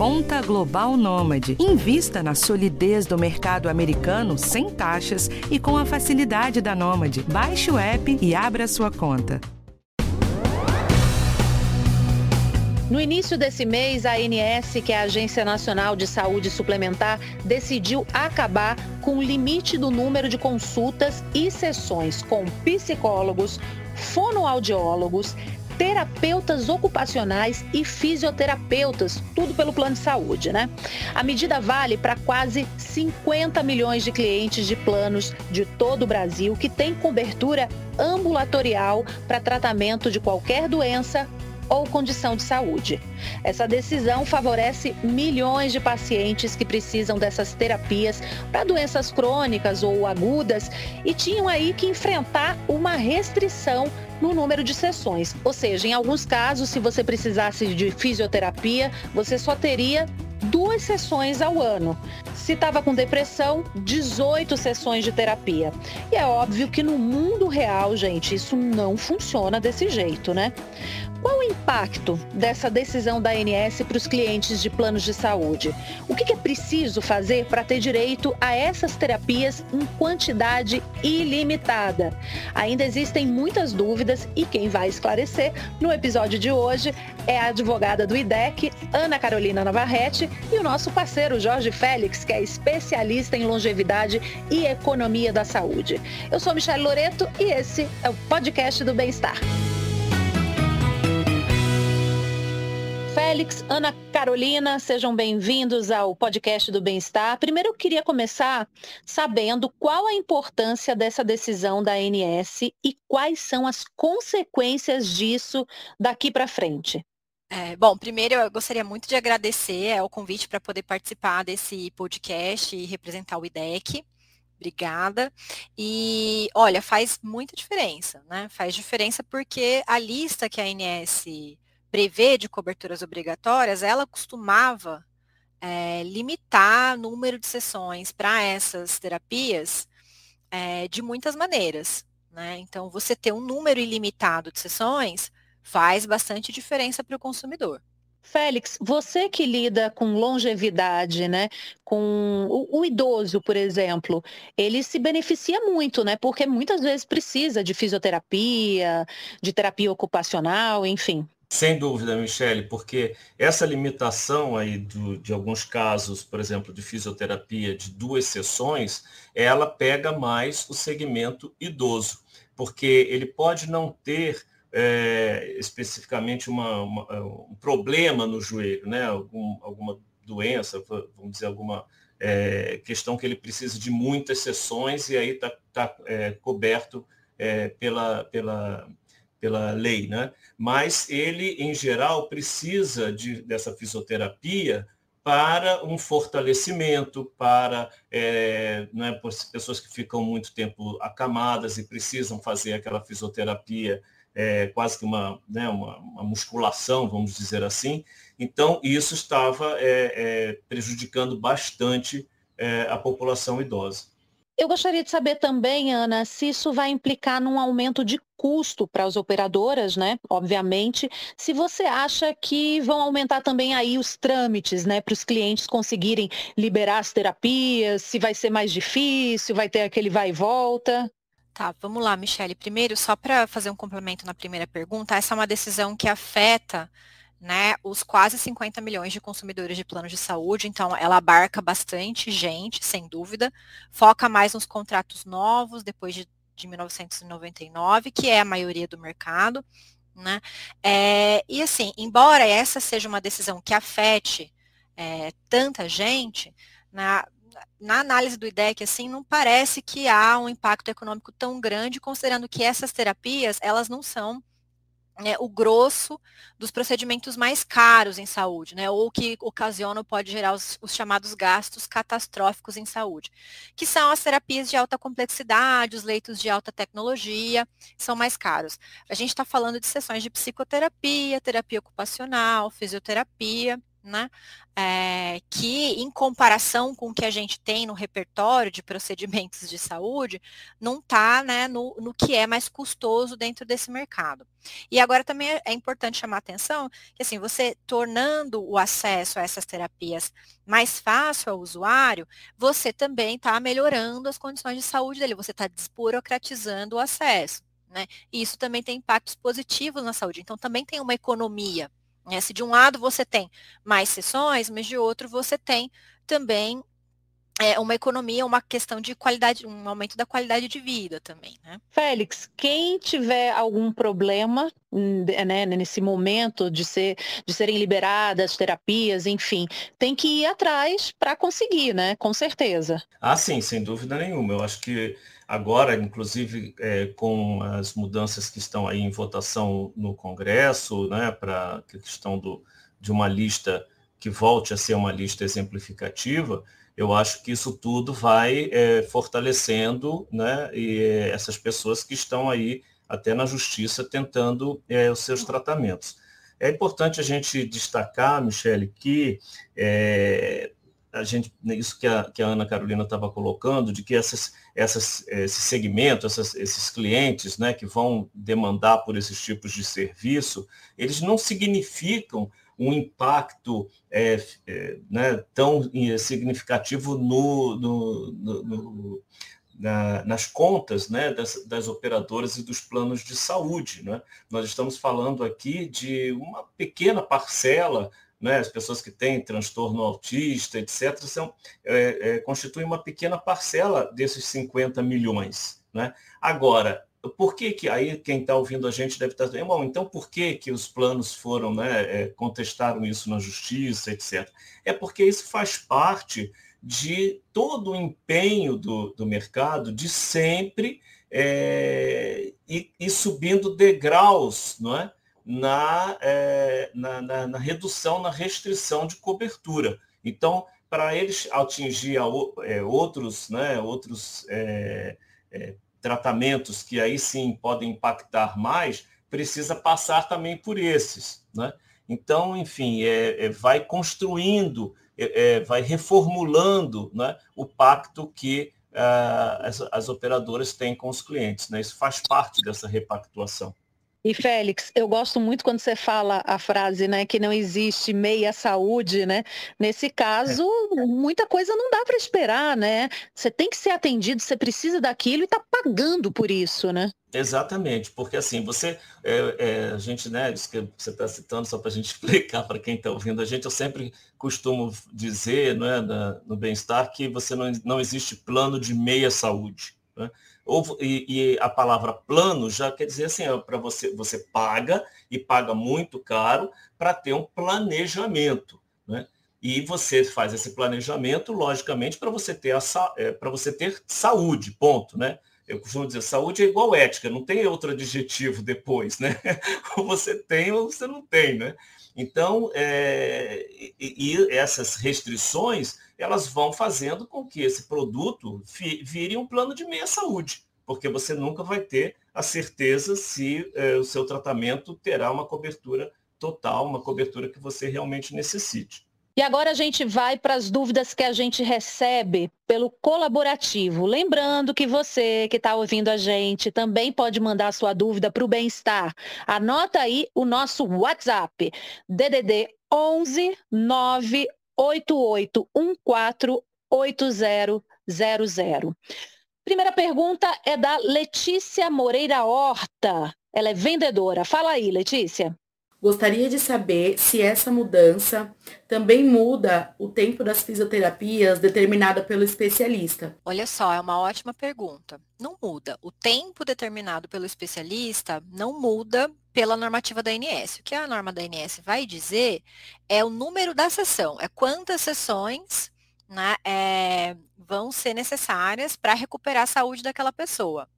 Conta Global Nômade. Invista na solidez do mercado americano sem taxas e com a facilidade da Nômade. Baixe o app e abra sua conta. No início desse mês, a ANS, que é a Agência Nacional de Saúde Suplementar, decidiu acabar com o limite do número de consultas e sessões com psicólogos, fonoaudiólogos, terapeutas ocupacionais e fisioterapeutas, tudo pelo plano de saúde, né? A medida vale para quase 50 milhões de clientes de planos de todo o Brasil que têm cobertura ambulatorial para tratamento de qualquer doença ou condição de saúde. Essa decisão favorece milhões de pacientes que precisam dessas terapias para doenças crônicas ou agudas e tinham aí que enfrentar uma restrição no número de sessões. Ou seja, em alguns casos, se você precisasse de fisioterapia, você só teria duas sessões ao ano. Se estava com depressão, 18 sessões de terapia. E é óbvio que no mundo real, gente, isso não funciona desse jeito, né? Qual o impacto dessa decisão da ANS para os clientes de planos de saúde? O que é preciso fazer para ter direito a essas terapias em quantidade ilimitada? Ainda existem muitas dúvidas e quem vai esclarecer no episódio de hoje é a advogada do IDEC, Ana Carolina Navarrete, e o nosso parceiro Jorge Félix, que é especialista em longevidade e economia da saúde. Eu sou Michelle Loreto e esse é o podcast do Bem-Estar. Félix, Ana Carolina, sejam bem-vindos ao podcast do Bem-Estar. Primeiro eu queria começar sabendo qual a importância dessa decisão da ANS e quais são as consequências disso daqui para frente. É, bom, primeiro eu gostaria muito de agradecer é, o convite para poder participar desse podcast e representar o IDEC. Obrigada. E olha, faz muita diferença, né? Faz diferença porque a lista que a ANS prevê de coberturas obrigatórias, ela costumava é, limitar o número de sessões para essas terapias é, de muitas maneiras. Né? Então, você ter um número ilimitado de sessões faz bastante diferença para o consumidor. Félix, você que lida com longevidade, né? Com o, o, idoso, por exemplo, ele se beneficia muito, né? Porque muitas vezes precisa de fisioterapia, de terapia ocupacional, enfim. Sem dúvida, Michele, porque essa limitação aí do, de alguns casos, por exemplo, de fisioterapia de duas sessões, ela pega mais o segmento idoso, porque ele pode não ter é, especificamente uma, uma, um problema no joelho, né? Algum, alguma doença, vamos dizer, alguma é, questão que ele precisa de muitas sessões e aí está tá, é, coberto é, pela, pela pela lei, né? Mas ele, em geral, precisa de, dessa fisioterapia para um fortalecimento, para é, né, pessoas que ficam muito tempo acamadas e precisam fazer aquela fisioterapia, é, quase que uma, né, uma, uma, musculação, vamos dizer assim. Então, isso estava é, prejudicando bastante a população idosa. Eu gostaria de saber também, Ana, se isso vai implicar num aumento de custo para as operadoras, né? Obviamente, se você acha que vão aumentar também aí os trâmites, né, para os clientes conseguirem liberar as terapias, se vai ser mais difícil, vai ter aquele vai e volta. Tá, vamos lá, Michele. Primeiro, só para fazer um complemento na primeira pergunta, essa é uma decisão que afeta né, os quase 50 milhões de consumidores de planos de saúde, então ela abarca bastante gente, sem dúvida, foca mais nos contratos novos, depois de, de 1999, que é a maioria do mercado, né, é, e assim, embora essa seja uma decisão que afete é, tanta gente, na, na análise do IDEC, assim, não parece que há um impacto econômico tão grande, considerando que essas terapias, elas não são né, o grosso dos procedimentos mais caros em saúde, né, ou que ocasionam, pode gerar os, os, chamados gastos catastróficos em saúde, que são as terapias de alta complexidade, os leitos de alta tecnologia, são mais caros. A gente está falando de sessões de psicoterapia, terapia ocupacional, fisioterapia, né? É, que em comparação com o que a gente tem no repertório de procedimentos de saúde, não está né, no, no que é mais custoso dentro desse mercado. E agora também é, é importante chamar a atenção que assim, você tornando o acesso a essas terapias mais fácil ao usuário, você também está melhorando as condições de saúde dele, você está desburocratizando o acesso. Né? E isso também tem impactos positivos na saúde. Então, também tem uma economia né? Se de um lado você tem mais sessões, mas de outro você tem também é, uma economia, uma questão de qualidade, um aumento da qualidade de vida também, né? Félix, quem tiver algum problema hum, né, nesse momento de, ser, de serem liberadas terapias, enfim, tem que ir atrás para conseguir, né? Com certeza. Ah, sim, sem dúvida nenhuma. Eu acho que agora, inclusive é, com as mudanças que estão aí em votação no Congresso, né, para a questão do, de uma lista que volte a ser uma lista exemplificativa, eu acho que isso tudo vai é, fortalecendo né, e, é, essas pessoas que estão aí até na justiça tentando é, os seus tratamentos. É importante a gente destacar, Michele, que é, a gente, isso que a, que a Ana Carolina estava colocando, de que essas, essas, esse segmento, essas, esses clientes né, que vão demandar por esses tipos de serviço, eles não significam um impacto é, é, né, tão significativo no, no, no, no na, nas contas né, das, das, operadoras e dos planos de saúde. Né? Nós estamos falando aqui de uma pequena parcela né, as pessoas que têm transtorno autista, etc., são, é, é, constituem uma pequena parcela desses 50 milhões. Né? Agora, por que que, aí quem está ouvindo a gente deve estar tá dizendo, então por que que os planos foram, né, é, contestaram isso na justiça, etc. É porque isso faz parte de todo o empenho do, do mercado de sempre é, ir, ir subindo degraus, não é? na, é, na, na, na, redução, na restrição de cobertura. Então, para eles atingir a, é, outros, né, outros é, é, tratamentos que aí sim podem impactar mais, precisa passar também por esses. Né? Então, enfim, é, é vai construindo, é, vai reformulando né, o pacto que uh, as, as operadoras têm com os clientes. Né? Isso faz parte dessa repactuação. E Félix, eu gosto muito quando você fala a frase, né, que não existe meia saúde, né? Nesse caso, é. muita coisa não dá para esperar, né? Você tem que ser atendido, você precisa daquilo e está pagando por isso, né? Exatamente, porque assim, você, é, é, a gente, né, isso que você está citando, só para a gente explicar para quem está ouvindo a gente, eu sempre costumo dizer, né, no bem-estar, que você não, não existe plano de meia saúde. Né? Ou, e, e, a palavra plano já quer dizer assim, para você, você paga e paga muito caro para ter um planejamento. Né? E você faz esse planejamento, logicamente, para você ter é, para você ter saúde, ponto. Né? Eu costumo dizer, saúde é igual ética, não tem outro adjetivo depois, né? ou você tem ou você não tem, né? Então, é, e, e essas restrições elas vão fazendo com que esse produto vire um plano de meia saúde, porque você nunca vai ter a certeza se é, o seu tratamento terá uma cobertura total, uma cobertura que você realmente necessite. E agora a gente vai para as dúvidas que a gente recebe pelo colaborativo. Lembrando que você que está ouvindo a gente também pode mandar sua dúvida para o bem-estar. Anota aí o nosso WhatsApp, DDD 11 9 88148000. Primeira pergunta é da Letícia Moreira Horta. Ela é vendedora. Fala aí, Letícia. Gostaria de saber se essa mudança também muda o tempo das fisioterapias determinada pelo especialista. Olha só, é uma ótima pergunta. Não muda. O tempo determinado pelo especialista não muda pela normativa da ANS. O que a norma da ANS vai dizer é o número da sessão, é quantas sessões né, é, vão ser necessárias para recuperar a saúde daquela pessoa.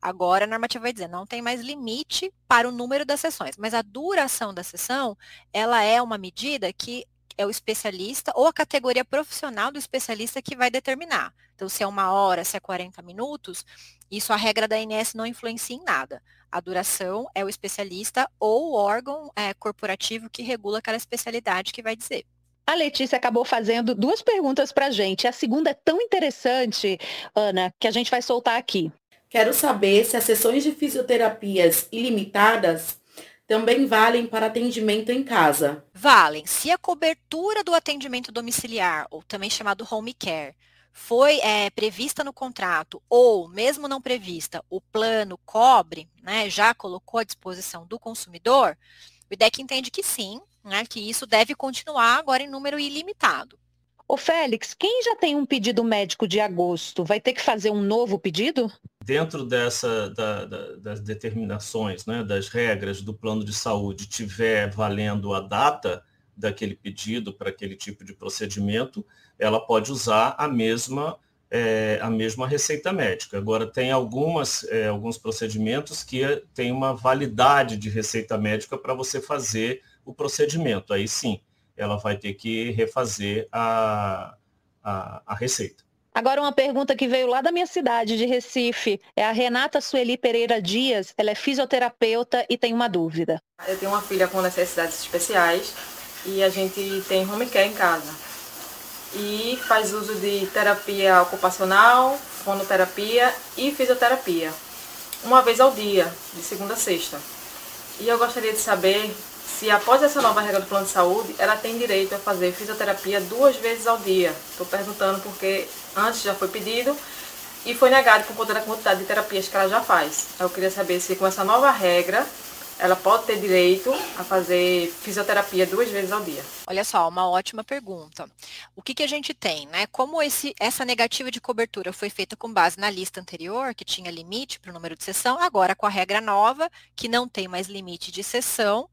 Agora a normativa vai dizer, não tem mais limite para o número das sessões, mas a duração da sessão, ela é uma medida que é o especialista ou a categoria profissional do especialista que vai determinar. Então, se é uma hora, se é 40 minutos, isso a regra da ANS não influencia em nada. A duração é o especialista ou o órgão é, corporativo que regula aquela especialidade que vai dizer. A Letícia acabou fazendo duas perguntas para a gente. A segunda é tão interessante, Ana, que a gente vai soltar aqui. Quero saber se as sessões de fisioterapias ilimitadas também valem para atendimento em casa. Valem. Se a cobertura do atendimento domiciliar, ou também chamado home care, foi é, prevista no contrato, ou mesmo não prevista, o plano cobre, né, já colocou à disposição do consumidor, o IDEC entende que sim, né, que isso deve continuar agora em número ilimitado. Ô Félix, quem já tem um pedido médico de agosto, vai ter que fazer um novo pedido? Dentro dessa, da, da, das determinações, né, das regras do plano de saúde, tiver valendo a data daquele pedido para aquele tipo de procedimento, ela pode usar a mesma, é, a mesma receita médica. Agora, tem algumas, é, alguns procedimentos que tem uma validade de receita médica para você fazer o procedimento. Aí sim, ela vai ter que refazer a, a, a receita. Agora uma pergunta que veio lá da minha cidade, de Recife. É a Renata Sueli Pereira Dias. Ela é fisioterapeuta e tem uma dúvida. Eu tenho uma filha com necessidades especiais e a gente tem home care em casa. E faz uso de terapia ocupacional, fonoterapia e fisioterapia. Uma vez ao dia, de segunda a sexta. E eu gostaria de saber se após essa nova regra do plano de saúde, ela tem direito a fazer fisioterapia duas vezes ao dia. Estou perguntando porque antes já foi pedido e foi negado por conta da quantidade de terapias que ela já faz. Eu queria saber se com essa nova regra ela pode ter direito a fazer fisioterapia duas vezes ao dia? Olha só, uma ótima pergunta. O que, que a gente tem, né? Como esse, essa negativa de cobertura foi feita com base na lista anterior, que tinha limite para o número de sessão, agora com a regra nova, que não tem mais limite de sessão,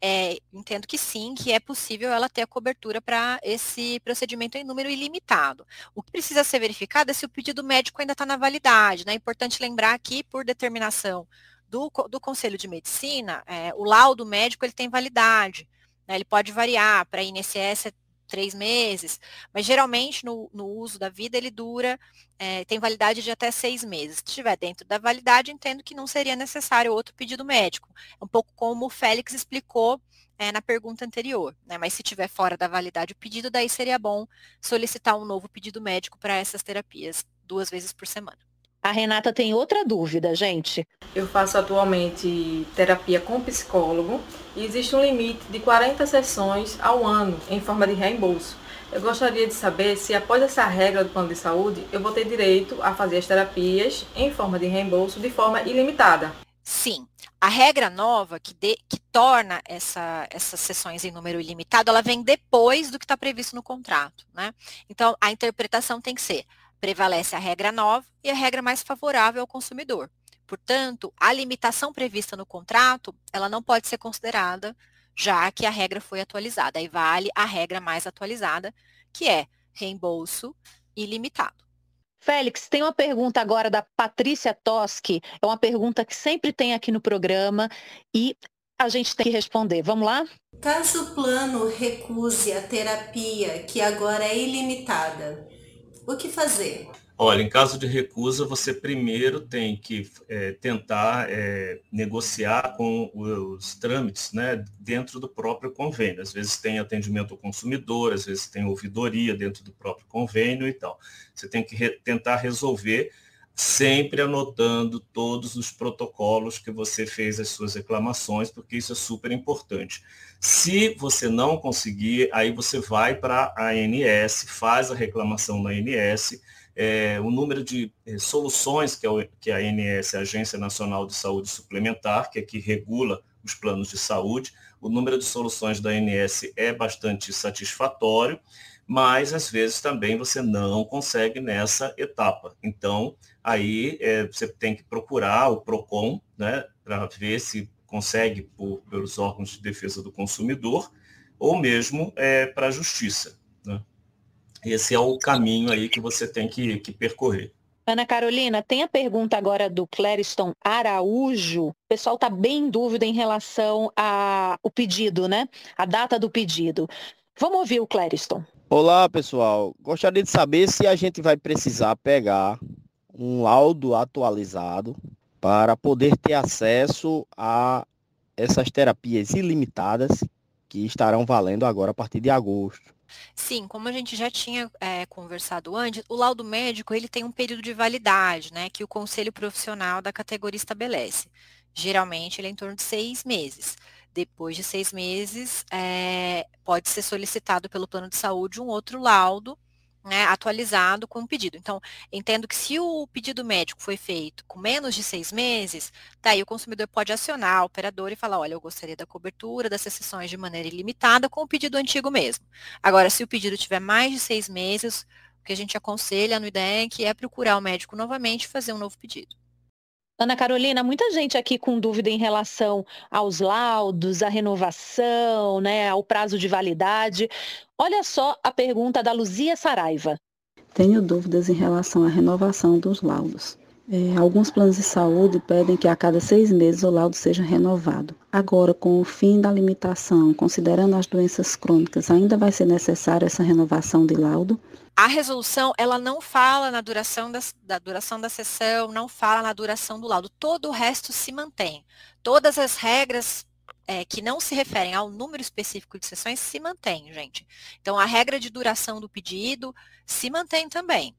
é, entendo que sim, que é possível ela ter a cobertura para esse procedimento em número ilimitado. O que precisa ser verificado é se o pedido médico ainda está na validade. Né? É importante lembrar que, por determinação do, do Conselho de Medicina, é, o laudo médico ele tem validade. Né? Ele pode variar, para INSS três meses, mas geralmente no, no uso da vida ele dura, é, tem validade de até seis meses. Se estiver dentro da validade, entendo que não seria necessário outro pedido médico. É um pouco como o Félix explicou é, na pergunta anterior, né? Mas se tiver fora da validade o pedido, daí seria bom solicitar um novo pedido médico para essas terapias duas vezes por semana. A Renata tem outra dúvida, gente. Eu faço atualmente terapia com psicólogo e existe um limite de 40 sessões ao ano em forma de reembolso. Eu gostaria de saber se após essa regra do plano de saúde, eu vou ter direito a fazer as terapias em forma de reembolso de forma ilimitada. Sim. A regra nova que, de, que torna essa, essas sessões em número ilimitado, ela vem depois do que está previsto no contrato. Né? Então, a interpretação tem que ser prevalece a regra nova e a regra mais favorável ao consumidor. Portanto, a limitação prevista no contrato, ela não pode ser considerada, já que a regra foi atualizada. Aí vale a regra mais atualizada, que é reembolso ilimitado. Félix, tem uma pergunta agora da Patrícia Toski. É uma pergunta que sempre tem aqui no programa e a gente tem que responder. Vamos lá? Caso o plano recuse a terapia, que agora é ilimitada, o que fazer? Olha, em caso de recusa, você primeiro tem que é, tentar é, negociar com os trâmites né, dentro do próprio convênio. Às vezes tem atendimento ao consumidor, às vezes tem ouvidoria dentro do próprio convênio e tal. Você tem que re tentar resolver sempre anotando todos os protocolos que você fez as suas reclamações, porque isso é super importante. Se você não conseguir, aí você vai para a ANS, faz a reclamação na ANS, é, o número de é, soluções que a, que a ANS, a Agência Nacional de Saúde Suplementar, que é que regula os planos de saúde, o número de soluções da ANS é bastante satisfatório, mas às vezes também você não consegue nessa etapa. Então, aí é, você tem que procurar o PROCON, né, para ver se consegue por, pelos órgãos de defesa do consumidor, ou mesmo é, para a justiça. Né? Esse é o caminho aí que você tem que, que percorrer. Ana Carolina, tem a pergunta agora do Clériston Araújo. O pessoal está bem em dúvida em relação ao pedido, né? A data do pedido. Vamos ouvir o Clériston. Olá, pessoal. Gostaria de saber se a gente vai precisar pegar um laudo atualizado para poder ter acesso a essas terapias ilimitadas que estarão valendo agora a partir de agosto. Sim, como a gente já tinha é, conversado antes, o laudo médico ele tem um período de validade, né, que o conselho profissional da categoria estabelece. Geralmente ele é em torno de seis meses. Depois de seis meses, é, pode ser solicitado pelo plano de saúde um outro laudo né, atualizado com o pedido. Então, entendo que se o pedido médico foi feito com menos de seis meses, daí o consumidor pode acionar a operadora e falar, olha, eu gostaria da cobertura dessas sessões de maneira ilimitada com o pedido antigo mesmo. Agora, se o pedido tiver mais de seis meses, o que a gente aconselha no IDEC é procurar o médico novamente e fazer um novo pedido. Ana Carolina, muita gente aqui com dúvida em relação aos laudos, à renovação, né, ao prazo de validade. Olha só a pergunta da Luzia Saraiva. Tenho dúvidas em relação à renovação dos laudos. É, alguns planos de saúde pedem que a cada seis meses o laudo seja renovado. Agora, com o fim da limitação, considerando as doenças crônicas, ainda vai ser necessária essa renovação de laudo? A resolução, ela não fala na duração da, duração da sessão, não fala na duração do laudo. Todo o resto se mantém. Todas as regras é, que não se referem ao número específico de sessões se mantêm, gente. Então, a regra de duração do pedido se mantém também.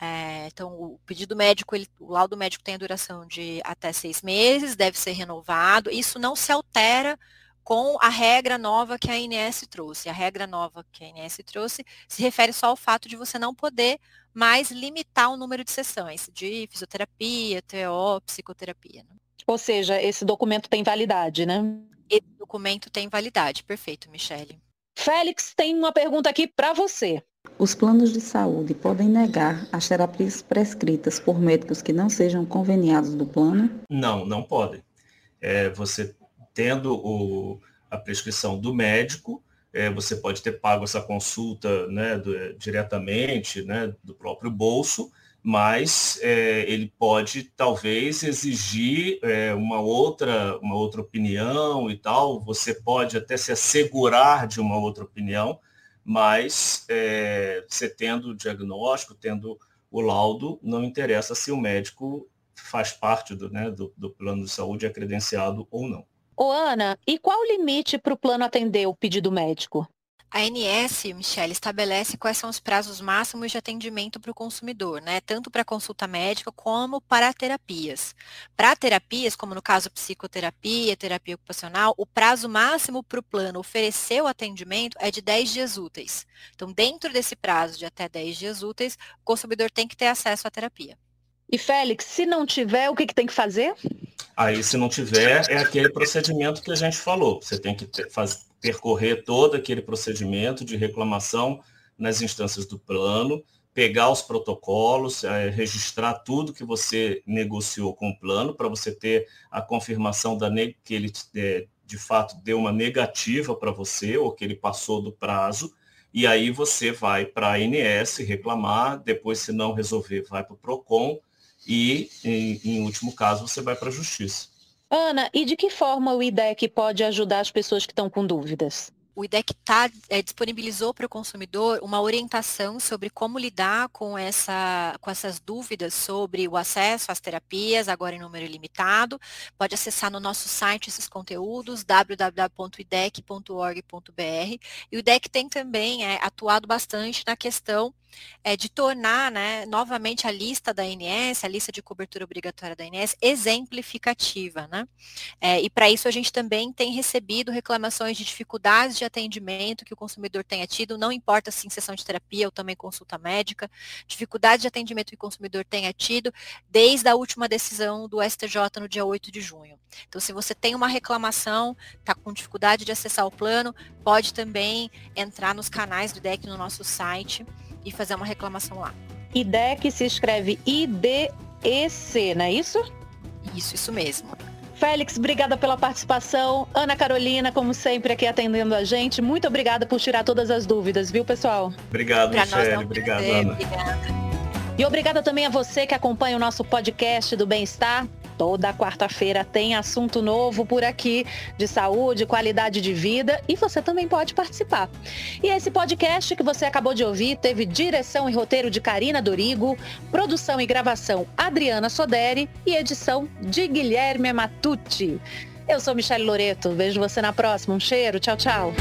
É, então, o pedido médico, ele, o laudo médico tem a duração de até seis meses, deve ser renovado. Isso não se altera com a regra nova que a INS trouxe. A regra nova que a INS trouxe se refere só ao fato de você não poder mais limitar o número de sessões de fisioterapia, TO, psicoterapia. Né? Ou seja, esse documento tem validade, né? Esse documento tem validade. Perfeito, Michele. Félix tem uma pergunta aqui para você. Os planos de saúde podem negar as terapias prescritas por médicos que não sejam conveniados do plano? Não, não podem. É, você tendo o, a prescrição do médico, é, você pode ter pago essa consulta né, do, é, diretamente né, do próprio bolso, mas é, ele pode talvez exigir é, uma, outra, uma outra opinião e tal, você pode até se assegurar de uma outra opinião, mas é, você tendo o diagnóstico, tendo o laudo, não interessa se o médico faz parte do, né, do, do plano de saúde, é credenciado ou não. Ô Ana, e qual o limite para o plano atender o pedido médico? A ANS, Michelle, estabelece quais são os prazos máximos de atendimento para o consumidor, né? Tanto para consulta médica como para terapias. Para terapias, como no caso psicoterapia, terapia ocupacional, o prazo máximo para o plano oferecer o atendimento é de 10 dias úteis. Então, dentro desse prazo de até 10 dias úteis, o consumidor tem que ter acesso à terapia. E Félix, se não tiver, o que, que tem que fazer? Aí, se não tiver, é aquele procedimento que a gente falou. Você tem que ter, faz, percorrer todo aquele procedimento de reclamação nas instâncias do plano, pegar os protocolos, é, registrar tudo que você negociou com o plano, para você ter a confirmação da que ele é, de fato deu uma negativa para você, ou que ele passou do prazo, e aí você vai para a ANS reclamar, depois, se não resolver, vai para o PROCON, e, em, em último caso, você vai para a justiça. Ana, e de que forma o IDEC pode ajudar as pessoas que estão com dúvidas? o IDEC tá, é, disponibilizou para o consumidor uma orientação sobre como lidar com, essa, com essas dúvidas sobre o acesso às terapias, agora em número ilimitado. Pode acessar no nosso site esses conteúdos, www.idec.org.br. E o IDEC tem também é, atuado bastante na questão é, de tornar né, novamente a lista da ANS, a lista de cobertura obrigatória da ANS, exemplificativa. Né? É, e para isso a gente também tem recebido reclamações de dificuldades de atendimento que o consumidor tenha tido, não importa se em sessão de terapia ou também consulta médica, dificuldade de atendimento que o consumidor tenha tido desde a última decisão do STJ no dia 8 de junho. Então, se você tem uma reclamação, está com dificuldade de acessar o plano, pode também entrar nos canais do IDEC no nosso site e fazer uma reclamação lá. IDEC se escreve IDEC, não é isso? Isso, isso mesmo. Félix, obrigada pela participação. Ana Carolina, como sempre, aqui atendendo a gente. Muito obrigada por tirar todas as dúvidas, viu, pessoal? Obrigado, pra Michele. Obrigado, Ana. Obrigada. E obrigada também a você que acompanha o nosso podcast do Bem-Estar. Toda quarta-feira tem assunto novo por aqui de saúde, qualidade de vida e você também pode participar. E esse podcast que você acabou de ouvir teve direção e roteiro de Karina Dorigo, produção e gravação Adriana Soderi e edição de Guilherme Matucci. Eu sou Michelle Loreto. Vejo você na próxima. Um cheiro. Tchau, tchau.